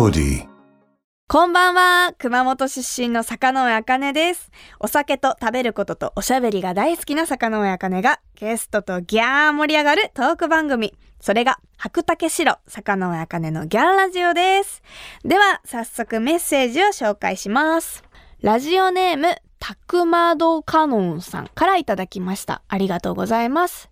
POD こんばんは。熊本出身の坂上茜です。お酒と食べることとおしゃべりが大好きな坂上茜がゲストとギャー盛り上がるトーク番組。それが白竹城坂上茜のギャンラジオです。では早速メッセージを紹介します。ラジオネームたくまどかのんさんからいただきました。ありがとうございます。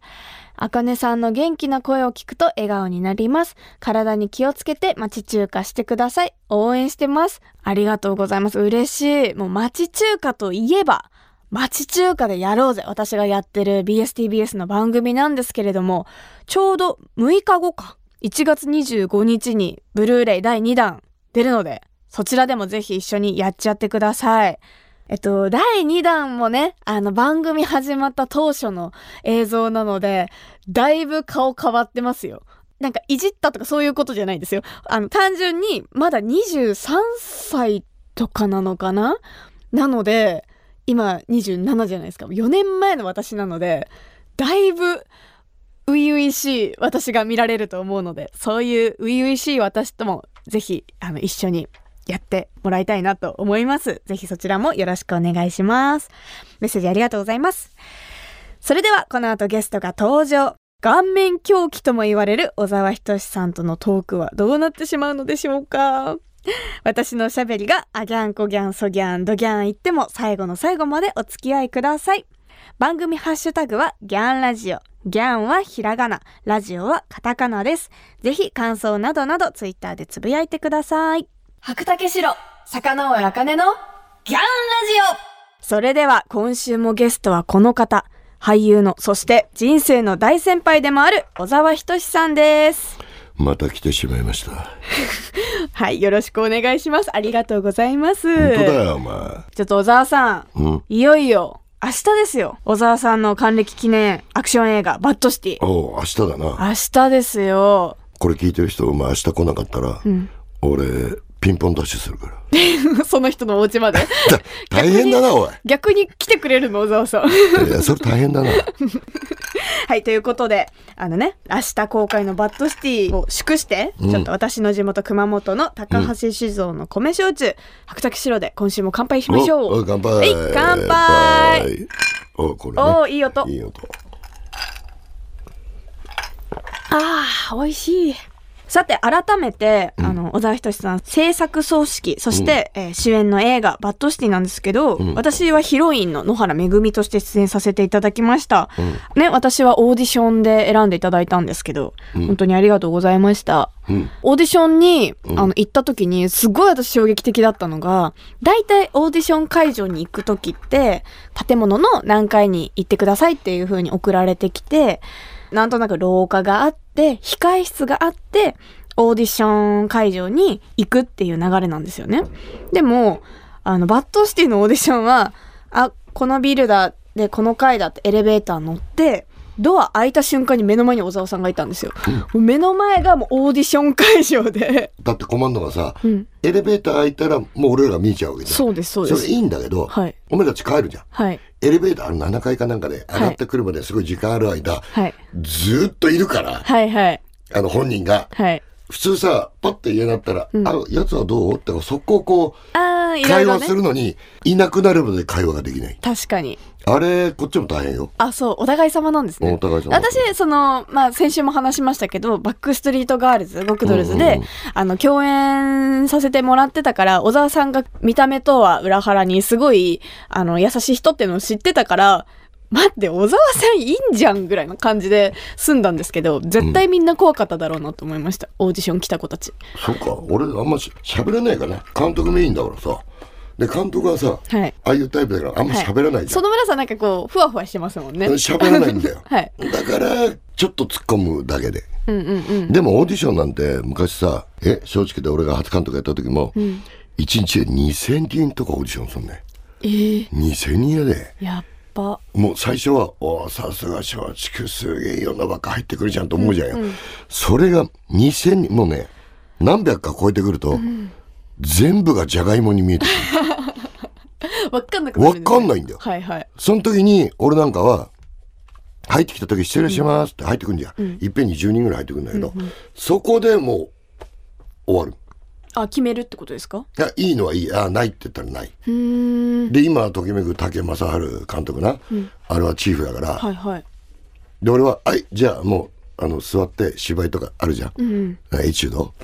あかねさんの元気な声を聞くと笑顔になります。体に気をつけて町中華してください。応援してます。ありがとうございます。嬉しい。もう町中華といえば、町中華でやろうぜ。私がやってる BSTBS の番組なんですけれども、ちょうど6日後か。1月25日にブルーレイ第2弾出るので、そちらでもぜひ一緒にやっちゃってください。えっと、第2弾もね、あの番組始まった当初の映像なので、だいぶ顔変わってますよ。なんかいじったとかそういうことじゃないんですよ。あの、単純にまだ23歳とかなのかな？なので、今27じゃないですか。4年前の私なので、だいぶ初々しい私が見られると思うので、そういう初々しい私ともぜひ、あの、一緒にやってもらいたいなと思います。ぜひそちらもよろしくお願いします。メッセージありがとうございます。それではこの後ゲストが登場。顔面狂気とも言われる小沢仁さんとのトークはどうなってしまうのでしょうか私のおしゃべりがあギャンコギャンソギャンドギャン言っても最後の最後までお付き合いください。番組ハッシュタグはギャンラジオ。ギャンはひらがな、ラジオはカタカナです。ぜひ感想などなどツイッターでつぶやいてください。白竹城、坂上茜のギャンラジオそれでは今週もゲストはこの方。俳優の、そして人生の大先輩でもある小沢仁志さんです。また来てしまいました。はい、よろしくお願いします。ありがとうございます。本当だよ、お前。ちょっと小沢さん、うんいよいよ明日ですよ。小沢さんの還暦記念アクション映画バッドシティ。おう、明日だな。明日ですよ。これ聞いてる人、お前明日来なかったら、俺、ピンポンダッシュするから。その人のお家まで。だ 大変だな、おい。逆に来てくれるの、小沢さん。いや、それ大変だな。はい、ということで、あのね、明日公開の BAD CITY を祝して、ちょっと私の地元熊本の高橋酒造の米焼酎、白岳しろで今週も乾杯しましょう。おお乾杯。はい、乾杯。おこれ、ね。おーいい音いい音。ああ、美味しい。さて、改めて、あの、小沢仁志さん、製作総指揮、そして、えー主演の映画、 BAD CITY なんですけど、私はヒロインの野原めぐみとして出演させていただきました。ね、私はオーディションで選んでいただいたんですけど、本当にありがとうございました。うん。オーディションに、あの、行った時に、すごい私衝撃的だったのが、大体オーディション会場に行く時って、建物の何階に行ってくださいっていう風に送られてきて、なんとなく廊下があって、控え室があって、オーディション会場に行くっていう流れなんですよね。でも、あの、 BAD CITY のオーディションは、あ、このビルだ、で、この階だってエレベーター乗って、ドア開いた瞬間に目の前に小沢さんがいたんですよ。もう目の前がもうオーディション会場で。だってコマンドがさ、んエレベーター開いたらもう俺らが見えちゃうわけじゃん。そうです、そうです。それいいんだけど、はいお前たち帰るじゃん。はい。エレベーターの7階かなんかで上がってくるまですごい時間ある間、はい。ずーっといるから、はい、はい。あの本人が、はい。普通さ、パッて家になったら、あ、やつはどう？って、そこをこう、会話す。るのに、いなくなるまで会話ができない。確かに。あれ、こっちも大変よ。あ、そう、お互い様なんですね。お互い様私、その、まあ、先週も話しましたけど、 Back Street Girls、ゴクドルズで、うんうんうんあの、共演させてもらってたから、小沢さんが見た目とは裏腹にすごい、あの、優しい人っていうのを知ってたから、待って、小沢さんいいんじゃんぐらいの感じで済んだんですけど、絶対みんな怖かっただろうなと思いました。オーディション来た子たち。そうか、俺あんまし喋れないからね。監督メインだからさ。で、監督はさ、はいああいうタイプだからあんま喋らないじゃん。園村さんなんかこう、ふわふわしてますもんね。喋らないんだよ。はいだから、ちょっと突っ込むだけで。うんうんうん。でもオーディションなんて昔さ、え、正直で俺が初監督やった時も、一1日で2000人とかオーディションすんね。えー、2000人やで。やっば。もう最初は、おーさすが松竹すげえいろんなばっか入ってくるじゃんと思うじゃんよ。それが2000人、もうね、何百か超えてくると、全部がじゃがいもに見えてくる。わかんなくなかんないんだよはいはい。その時に、俺なんかは、入ってきた時失礼しますって入ってくんじゃん。いっぺんに10人ぐらい入ってくるんだけど、そこでもう、終わる。あ決めるってことですか？いやいいのはいい。あないって言ったらない。うん。で今ときめく竹正治監督な、あれはチーフだから、はいはい。で俺は「はいじゃあもうあの座って芝居とかあるじゃん、うんエチュード、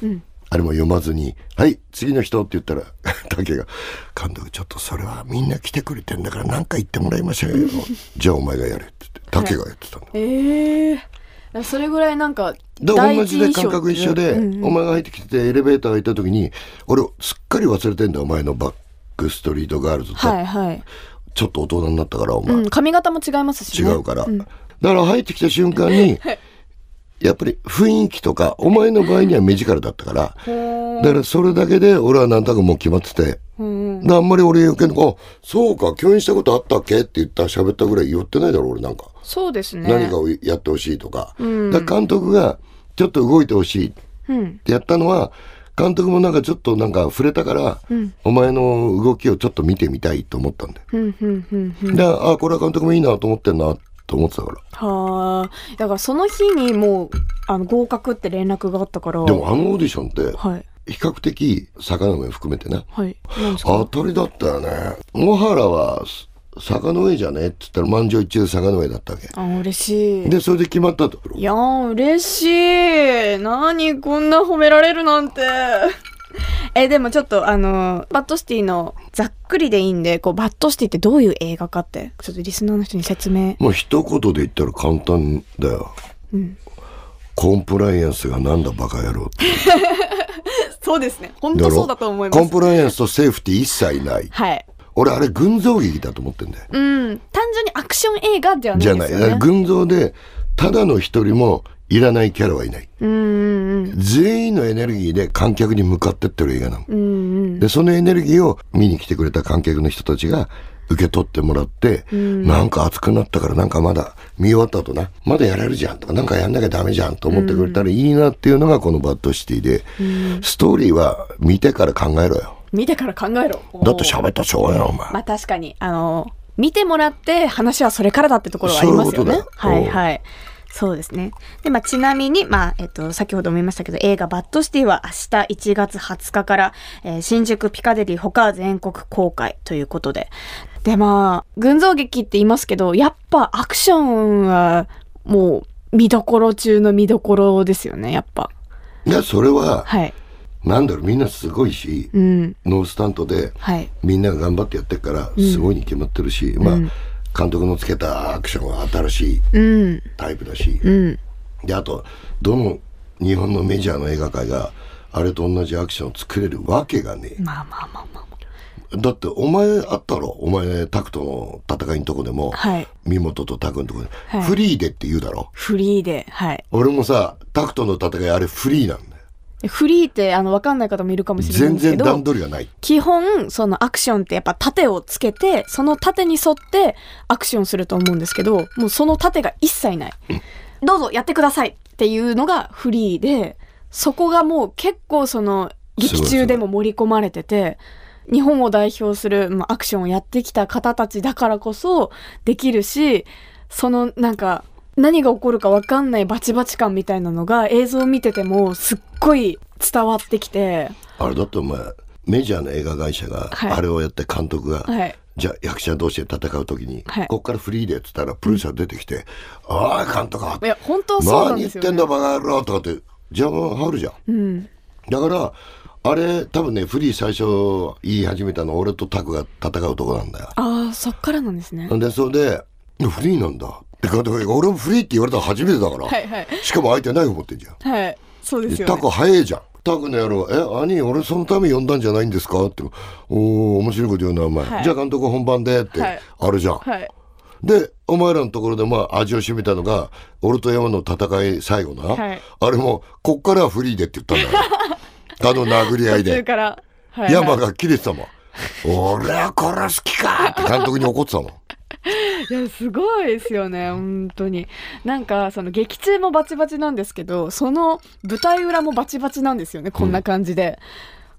あれも読まずに「はい次の人」って言ったら 竹が「監督ちょっとそれはみんな来てくれてんだから何か言ってもらいましょうよ じゃあお前がやれ」って言って竹がやってたんだ、ええそれぐらいなんかで第一同じで感覚一緒で、うんうん。お前が入ってきててエレベーターがいた時に俺すっかり忘れてんだよお前のバックストリートガールズと、はいはい、ちょっと大人になったからお前、うん、髪型も違いますし、ね、違うから、だから入ってきた瞬間に、やっぱり雰囲気とかお前の場合には目力だったからだからそれだけで俺は何となくもう決まってて、うんであんまり俺余計に「あそうか共演したことあったっけ?」って言った喋ったぐらい言ってないだろ俺なんか、そうですね。何かをやってほしいとか,、ん。だから監督がちょっと動いてほしい。っうん。てやったのは監督もなんかちょっとなんか触れたから、お前の動きをちょっと見てみたいと思ったんだよ。うんうんうんうん。であこれは監督もいいなと思ってんなと思ってたから。はあ。だからその日にもうあの合格って連絡があったから。でもあのオーディションってはい比較的坂の上含めてねはい。当たりだったよね。野原は坂の上じゃねって言ったら満場一致で坂の上だったわけ。あ嬉しい。でそれで決まったと。いやー嬉しい。何こんな褒められるなんて。えでもちょっとあの BAD CITY のざっくりでいいんでこう BAD CITY ってどういう映画かってちょっとリスナーの人に説明。もう一言で言ったら簡単だよ、コンプライアンスがなんだバカ野郎って。そうですね。本当そうだと思います。コンプライアンスとセーフティー一切ない。はい。俺あれ群像劇だと思ってんだよ。うん。単純にアクション映画ではないじゃない。群像でただの一人もいらないキャラはいない。うんうん。全員のエネルギーで観客に向かってってる映画なの。うんうん。でそのエネルギーを見に来てくれた観客の人たちが受け取ってもらって、なんか熱くなったからなんかまだ見終わった後なまだやれるじゃんとかなんかやんなきゃダメじゃんと思ってくれたらいいなっていうのがこのバッドシティで、ストーリーは見てから考えろよ。見てから考えろ。だって喋ったらしょうがないお前、まあ確かにあの見てもらって話はそれからだってところはありますよね。そういうはいはい。そうですね。で、まあ、ちなみに、まあえっと、先ほども言いましたけど映画「バッドシティ」は明日1月20日から、えー新宿ピカデリー他全国公開ということででまあ群像劇って言いますけどやっぱアクションはもう見どころ中の見どころですよねやっぱ。いやそれははい。なんだろうみんなすごいし、うん。ノースタントではい。みんなが頑張ってやってるからすごいに決まってるし、まあ監督のつけたアクションは新しいうん。タイプだし、うん。であとどの日本のメジャーの映画界があれと同じアクションを作れるわけがねまあまあまあまあだってお前あったろ？お前タクトの戦いのとこでも、はい。三本とタクのとこで、はい。フリーでって言うだろ？フリーではい。俺もさタクトの戦いあれフリーなんだよ。フリーってあの分かんない方もいるかもしれないん全然段取りがない。基本そのアクションってやっぱ盾をつけてその盾に沿ってアクションすると思うんですけどもうその盾が一切ない、どうぞやってくださいっていうのがフリーでそこがもう結構その劇中でも盛り込まれてて日本を代表する、まあ、アクションをやってきた方たちだからこそできるしそのなんか何が起こるか分かんないバチバチ感みたいなのが映像を見ててもすっごい伝わってきて。あれだってお前メジャーの映画会社がはい。あれをやって監督が、はい。じゃあ役者同士で戦う時に、はい。こっからフリーでっつったらプロデューサー出てきて「おい監督いや本当はそうなん何言ですよ、ね、ってんだバカ野郎」とかって邪魔入るじゃん。うん。だからあれ多分ねフリー最初言い始めたの俺とタクが戦うとこなんだよ。ああそっからなんですね。でそれで「フリーなんだ」って監督が俺もフリーって言われたの初めてだから、はいはい。しかも相手ナイフ持ってんじゃん。はい。そうですよ、ね、タク早いじゃん。タクの野郎「え兄俺そのために呼んだんじゃないんですか?」って「おお面白いこと言うなお前、はい。じゃあ監督本番で」ってはい。あるじゃん、はい。でお前らのところでまあ味を占めたのが俺と山の戦い最後な、はい。あれもこっからはフリーでって言ったんだよ あの殴り合いで。から、はい。はい山が切れてたもん「俺は殺す気か!」って監督に怒ってたもん。いやすごいですよね。本当に。なんかその劇中もバチバチなんですけどその舞台裏もバチバチなんですよねこんな感じで、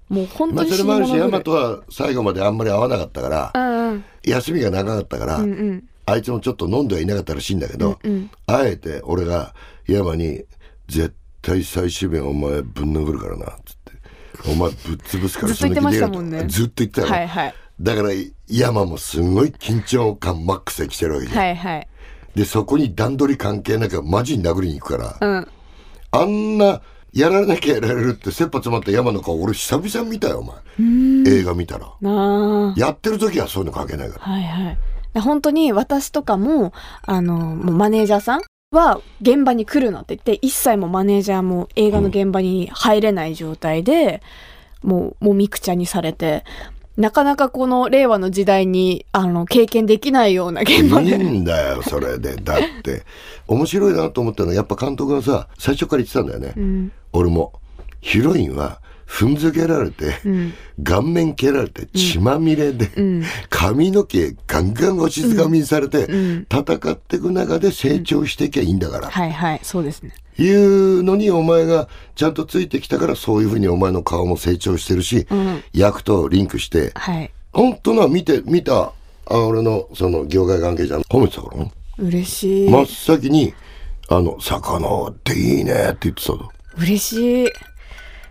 もう本当にまあそれもあるし死に物山とは最後まであんまり会わなかったからうんうん。休みが長かったから、うんうん。あいつもちょっと飲んではいなかったらしいんだけど、うんあえて俺が山に「絶対最終弁お前ぶん殴るからな」っつってお前ぶっ潰すからずっと言ってましたもんね。ずっと言ってたよ、はいはい。だから山もすごい緊張感マックスで来てるわけじゃん、はいはい。でそこに段取り関係なくマジに殴りに行くから、うん。あんなやらなきゃやられるって切羽詰まった山の顔俺久々見たよお前。映画見たら。やってる時はそういうの関係ないから。はいはい。で本当に私とかもあのもうマネージャーさんは現場に来るなって言って一切もうマネージャーも映画の現場に入れない状態で、もうもうミクチャにされてなかなかこの令和の時代にあの経験できないような現場いいで、んだよそれで。だって面白いなと思ったのはやっぱ監督がさ最初から言ってたんだよね、うん。俺もヒロインは踏んづけられて、うん。顔面蹴られて血まみれで、うん。髪の毛ガンガン押しずがみにされて、うん。戦っていく中で成長していけばいいんだから、はいはい。そうですね。いうのにお前がちゃんとついてきたからそういうふうにお前の顔も成長してるし、うん。役とリンクしてはい。本当な見て見たあ俺のその業界関係者褒めてたからな嬉しい、真っ先に「あの魚っていいね」って言ってたぞ。嬉しい。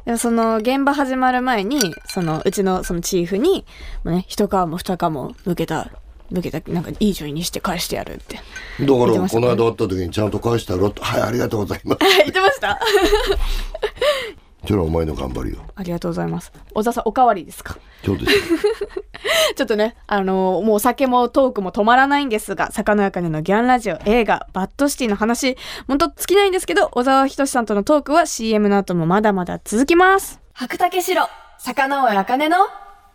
でもその現場始まる前に、そのうちのそのチーフに、もうね、一皮も二皮も向けた、向けた、なんかいい女優にして返してやるって。だからこの間会った時にちゃんと返したろって「はいありがとうございます」言ってましたそれはお前の頑張りよ。ありがとうございます。小沢さん、おかわりですか？今日ですよ ちょっとね、あのーもうお酒もトークも止まらないんですが、坂のやかねのギャンラジオ映画、バッドシティの話、ほんと尽きないんですけど、小沢仁志さんとのトークは CM の後もまだまだ続きます。白竹城、坂上茜の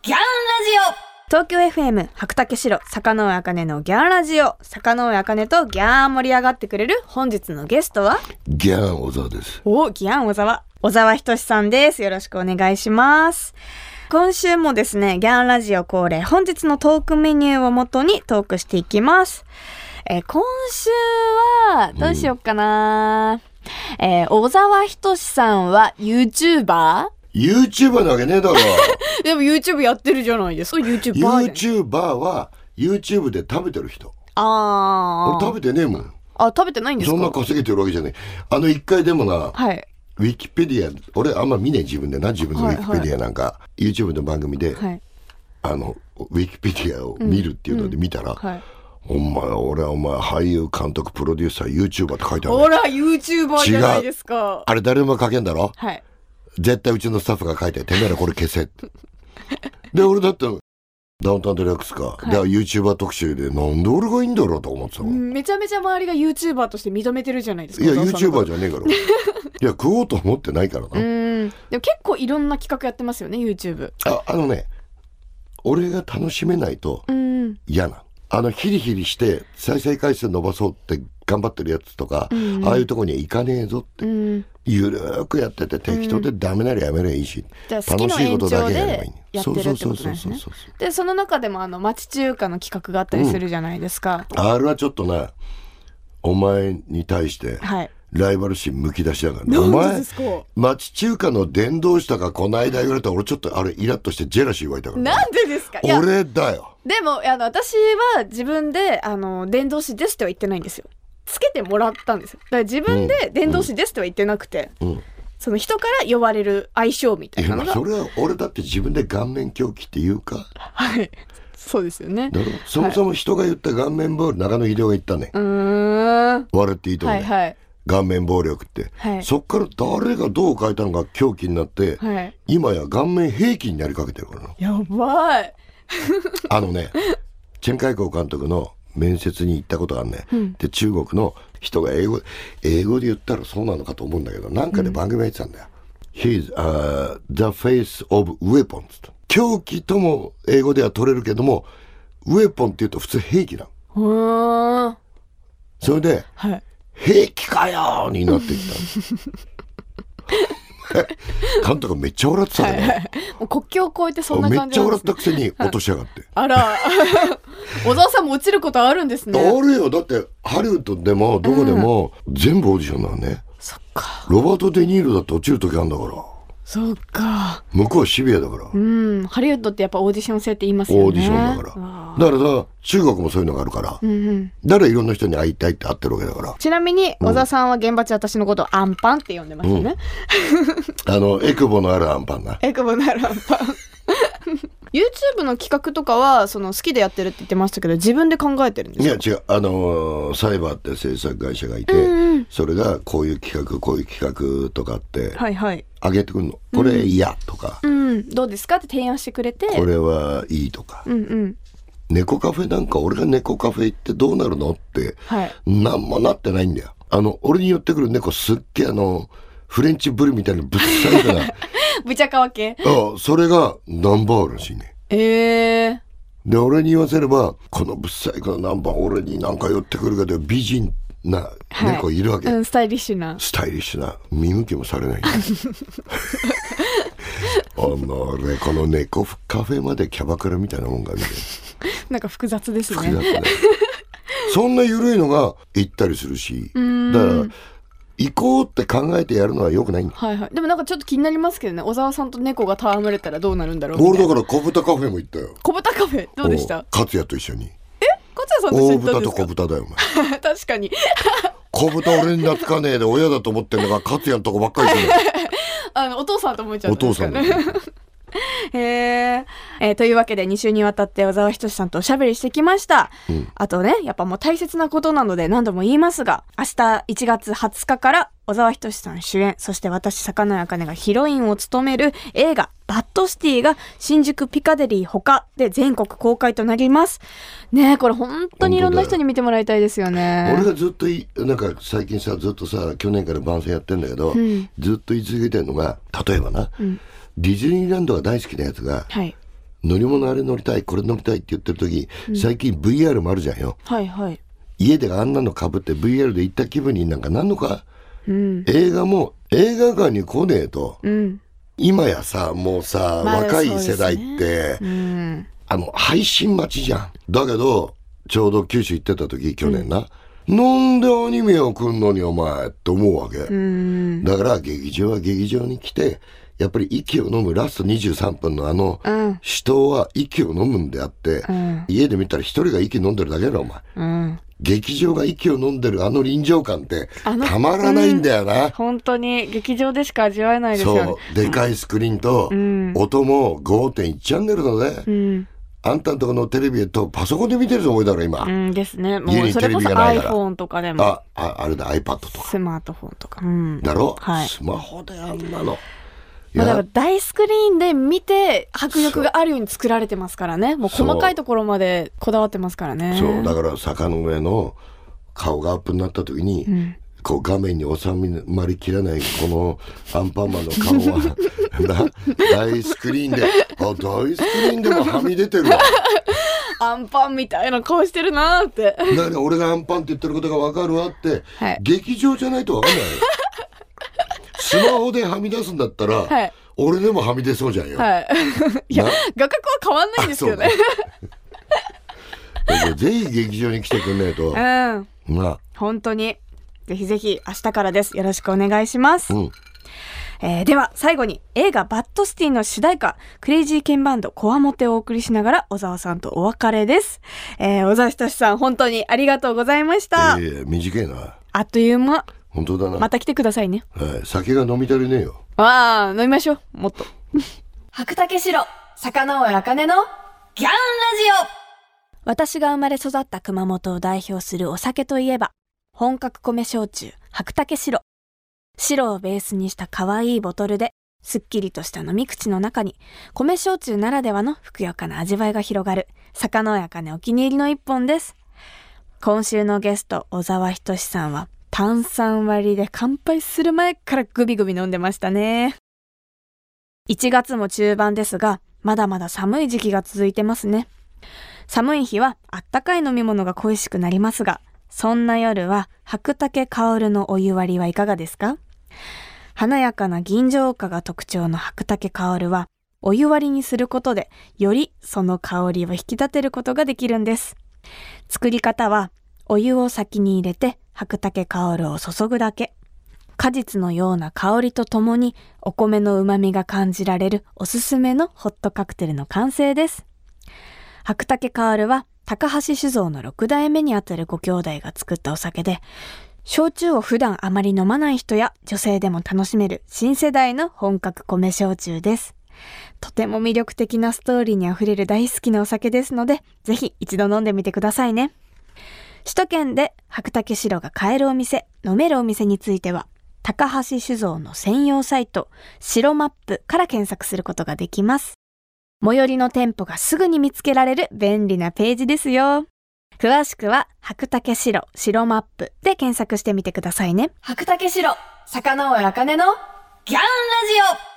ギャンラジオ。東京 FM 白竹城坂上茜のギャンラジオ。坂上茜とギャーン盛り上がってくれる本日のゲストは？ギャン小沢です。おギャン小沢小沢仁志さんです。よろしくお願いします。今週もですねギャンラジオ恒例本日のトークメニューをもとにトークしていきます。えー今週はどうしようかな、えー小沢仁志さんは YouTuber? YouTuber なわけねえだろ でも YouTube やってるじゃないですか。YouTuber YouTuber は YouTube で食べてる人。あー。俺食べてねえもん。あ食べてないんですか？そんな稼げてるわけじゃねえ。あの一回でもなはいウィキペディア俺あんま見ねえ自分でな自分のウィキペディアなんか、YouTube の番組で、はい。あのウィキペディアを見るっていうので見たら、はい。お前俺はお前俳優監督プロデューサー YouTuber って書いてある。ほら YouTuber じゃないですか。あれ誰も書けんだろ？はい。絶対うちのスタッフが書いててめえらこれ消せで俺だってダウンタウンデラックスか、い。で YouTuber 特集でなんで俺がいいんだろうと思ってたもん、めちゃめちゃ周りが YouTuber として認めてるじゃないですかいや YouTuber じゃねえから。いや食おうと思ってないからな、とうーん。でも結構いろんな企画やってますよね YouTube ああのね俺が楽しめないとうーん。嫌な。あのヒリヒリして再生回数伸ばそうって頑張ってるやつとか、うんああいうとこには行かねえぞって、うん。ゆるーくやってて適当でダメならやめりゃいいし、じゃあ好きの。楽しいことだけやればいいねそうそうそうそうそう。でその中でもあの町中華の企画があったりするじゃないですか、あれはちょっとなお前に対してはい。ライバル心むき出しだからね。お前町中華の伝道師とかこの間言われたら俺ちょっとあれイラッとしてジェラシー湧いたから。ね、なんでですか？俺だよ。でもあの私は自分であの伝道師ですとは言ってないんですよつけてもらったんですよ。だから自分で伝道師ですとは言ってなくて、うん。その人から呼ばれる相性みたいいなのが。それは俺だって自分で顔面狂気っていうか。はい。そうですよね。そもそも人が言った顔面ボール中野秀夫が言ったね。うーん。笑っていいと思う、はいはい。顔面暴力って、はい。そっから誰がどう書いたのか狂気になって、はい。今や顔面兵器になりかけてるからな。やばい。あのねチェン・カイコー監督の面接に行ったことがあるね、で中国の人が英語英語で言ったらそうなのかと思うんだけどなんかで番組が言ってたんだよ「He's、uh, the face of weapons」と。狂気とも英語では取れるけどもウェポンって言うと普通兵器なのそれではい「兵器かよ!」になってきた 監督がめっちゃ笑ってたはいはね、い。もう国境を越えてそんなめっちゃ感じなんです、ね、笑ったくせに落としやがって。あら。小沢さんも落ちることあるんですね。あるよ。だってハリウッドでもどこでも全部オーディションなのね、そっか。ロバート・デ・ニーロだって落ちる時あるんだからそうか。向こうシビアだから、うん。ハリウッドってやっぱオーディション制って言いますよね。オーディションだから。だからさ中国もそういうのがあるから、うんうん。だからいろんな人に会いたいって会ってるわけだから。ちなみに小沢さんは現場中私のことをアンパンって呼んでましたね、あのエクボのあるアンパンな。エクボなるアンパン YouTube の企画とかはその好きでやってるって言ってましたけど自分で考えてるんですか？いや違う。あのーサイバーって制作会社がいて、それがこういう企画こういう企画とかってはいはい。上げてくるの、これ嫌とか、うん。どうですか？って提案してくれて。これはいいとか、うんうん。猫カフェなんか俺が猫カフェ行ってどうなるのってはい。なんもなってないんだよ。あの俺に寄ってくる猫すっげえあのフレンチブルみたいなぶっさいから ぶちゃかわけ？あそれがナンバーらしいね。ええで俺に言わせればこのぶっさいこのナンバー俺になんか寄ってくるけど美人な猫い。るわけ、うんスタイリッシュな。スタイリッシュな。見向きもされない。あの俺この猫カフェまでキャバクラみたいなもんが見てなんか複雑ですね。複雑ね。そんな緩いのが行ったりするし。だから行こうって考えてやるのはよくないんだ。はいはい。でもなんかちょっと気になりますけどね。小沢さんと猫が戯れたらどうなるんだろう俺だから小豚カフェも行ったよ。小豚カフェ？どうでした？お勝也と一緒に。勝也さんと一緒大に行ったんですか？豚と小豚だよお前。確かに。小豚俺に懐かねえで親だと思ってんのが勝也のとこばっかり行くの。あのお父さんと思っちゃっお父さん へー。えーというわけで2週にわたって小沢仁志さんとおしゃべりしてきました、あとねやっぱもう大切なことなので何度も言いますが明日1月20日から小沢仁志さん主演そして私坂野茜がヒロインを務める映画「バッドシティ」が新宿ピカデリー他で全国公開となります。ねえこれ本当にいろんな人に見てもらいたいですよね。俺がずっといなんか最近さずっとさ去年から番宣やってんだけど、ずっと言い続けてるのが例えばな、ディズニーランドが大好きなやつがはい。乗り物あれ乗りたいこれ乗りたいって言ってる時、最近 VR もあるじゃんよ。はいはい。家であんなのかぶって VR で行った気分になんかなんのか、うん。映画も映画館に来ねえと、うん。今やさもうさ、まあ若い世代って、うん。あの配信待ちじゃん。だけどちょうど九州行ってた時去年な、なんでアニメを来んのにお前って思うわけ、うん。だから劇場は劇場に来てやっぱり息を飲むラスト23分のあの、うん。人は息を飲むんであって、うん。家で見たら一人が息飲んでるだけだろお前。うん。劇場が息を飲んでるあの臨場感ってたまらないんだよな、本当に劇場でしか味わえないですよね。そう。でかいスクリーンと、ん。音も5.1チャンネルだね、うん、あんたんとこのテレビとパソコンで見てるぞ俺だろ今、うんですね。もうそれこそ iPhone とかでも。あああれだ iPad とか。スマートフォンとか。うん。だろ、はい。スマホであんなの。いまあ、だやから大スクリーンで見て迫力があるように作られてますからね。もう細かいところまでこだわってますからね。そう。だから坂の上の顔がアップになった時に、こう画面に収まりきらないこのアンパンマンの顔は な大スクリーンであ大スクリーンでもはみ出てるわ。アンパンみたいな顔してるなーって。だから俺がアンパンって言ってることが分かるわって、はい。劇場じゃないと分かんない。よスマホではみ出すんだったら、はい。俺でもはみ出そうじゃんよ、はい。いやな画角は変わんないんですけどね。ぜひ劇場に来てくんないと。うん。な本当に。ぜひぜひ明日からです。よろしくお願いします、うん。えーでは最後に映画「バッドシティ」の主題歌クレイジーケンバンドコアモテをお送りしながら小沢さんとお別れです、えー小沢仁志さん本当にありがとうございました、いやいや短いな。あっという間本当だな、また来てくださいね。はい、酒が飲み足りねえよ。わあ飲みましょう。もっと。白竹城坂上茜のギャンラジオ。私が生まれ育った熊本を代表するお酒といえば本格米焼酎白竹白白をベースにした可愛いボトルですっきりとした飲み口の中に米焼酎ならではのふくよかな味わいが広がる坂上茜お気に入りの一本です。今週のゲスト小沢仁志さんは炭酸割りで乾杯する前からグビグビ飲んでましたね。1月も中盤ですがまだまだ寒い時期が続いてますね。寒い日はあったかい飲み物が恋しくなりますがそんな夜は白竹香るのお湯割りはいかがですか？華やかな銀醸花が特徴の白竹香るはお湯割りにすることでよりその香りを引き立てることができるんです。作り方はお湯を先に入れて白竹香るを注ぐだけ果実のような香りとともにお米の旨味が感じられるおすすめのホットカクテルの完成です。白竹薫は高橋酒造の6代目にあたるご兄弟が作ったお酒で、焼酎を普段あまり飲まない人や女性でも楽しめる新世代の本格米焼酎です。とても魅力的なストーリーに溢れる大好きなお酒ですので、ぜひ一度飲んでみてくださいね。首都圏で白竹白が買えるお店、飲めるお店については、高橋酒造の専用サイト、白マップから検索することができます。最寄りの店舗がすぐに見つけられる便利なページですよ。詳しくは、白竹白、白マップで検索してみてくださいね。白竹白、坂上茜のギャンラジオ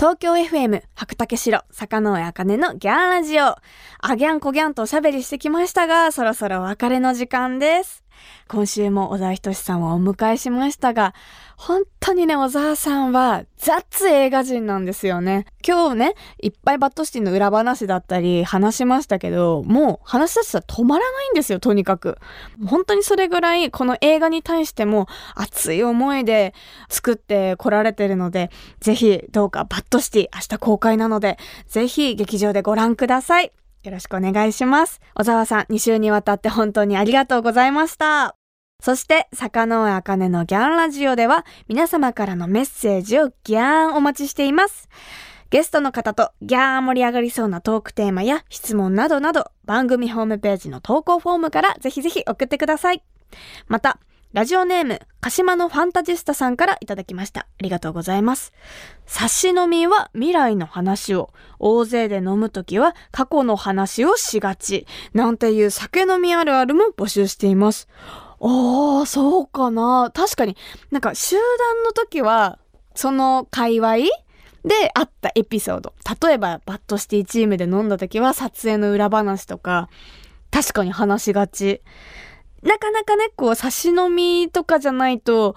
東京 FM 白竹城坂上茜のギャンラジオ。あギャンコギャンとおしゃべりしてきましたがそろそろお別れの時間です。今週も小沢仁志さんをお迎えしましたが、本当にね、小沢さんはザ映画人なんですよね。今日ね、いっぱい BAD CITY の裏話だったり話しましたけど、もう話し出したら止まらないんですよ、とにかく。本当にそれぐらい、この映画に対しても熱い思いで作ってこられてるので、ぜひどうか BAD CITY 明日公開なので、ぜひ劇場でご覧ください。よろしくお願いします。小沢さん、2週にわたって本当にありがとうございました。そして、坂上茜のギャンラジオでは、皆様からのメッセージをギャーンお待ちしています。ゲストの方とギャーン盛り上がりそうなトークテーマや質問などなど、番組ホームページの投稿フォームからぜひぜひ送ってください。また、ラジオネーム、鹿島のファンタジスタさんからいただきました。ありがとうございます。差し飲みは未来の話を、大勢で飲むときは過去の話をしがち、なんていう酒飲みあるあるも募集しています。ああ、そうかな。確かに、なんか集団の時は、その界隈であったエピソード。例えば、バッドシティチームで飲んだ時は撮影の裏話とか、確かに話しがち。なかなかね、こう、差し飲みとかじゃないと、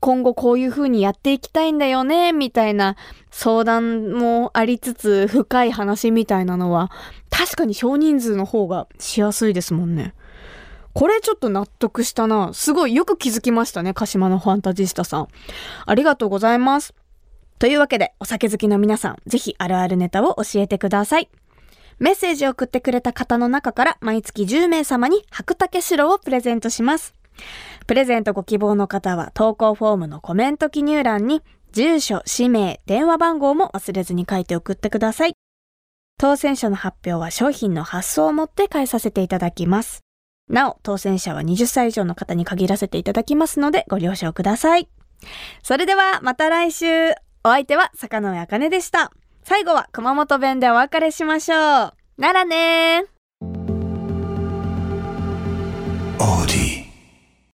今後こういう風にやっていきたいんだよね、みたいな相談もありつつ、深い話みたいなのは、確かに少人数の方がしやすいですもんね。これちょっと納得したな。すごいよく気づきましたね、鹿島のファンタジスタさん。ありがとうございます。というわけで、お酒好きの皆さん、ぜひあるあるネタを教えてください。メッセージを送ってくれた方の中から毎月10名様に白竹城をプレゼントします。プレゼントご希望の方は投稿フォームのコメント記入欄に住所、氏名、電話番号も忘れずに書いて送ってください。当選者の発表は商品の発送をもって返させていただきます。なお、当選者は20歳以上の方に限らせていただきますのでご了承ください。それではまた来週。お相手は坂上茜でした。最後は熊本弁でお別れしましょう。ならねー。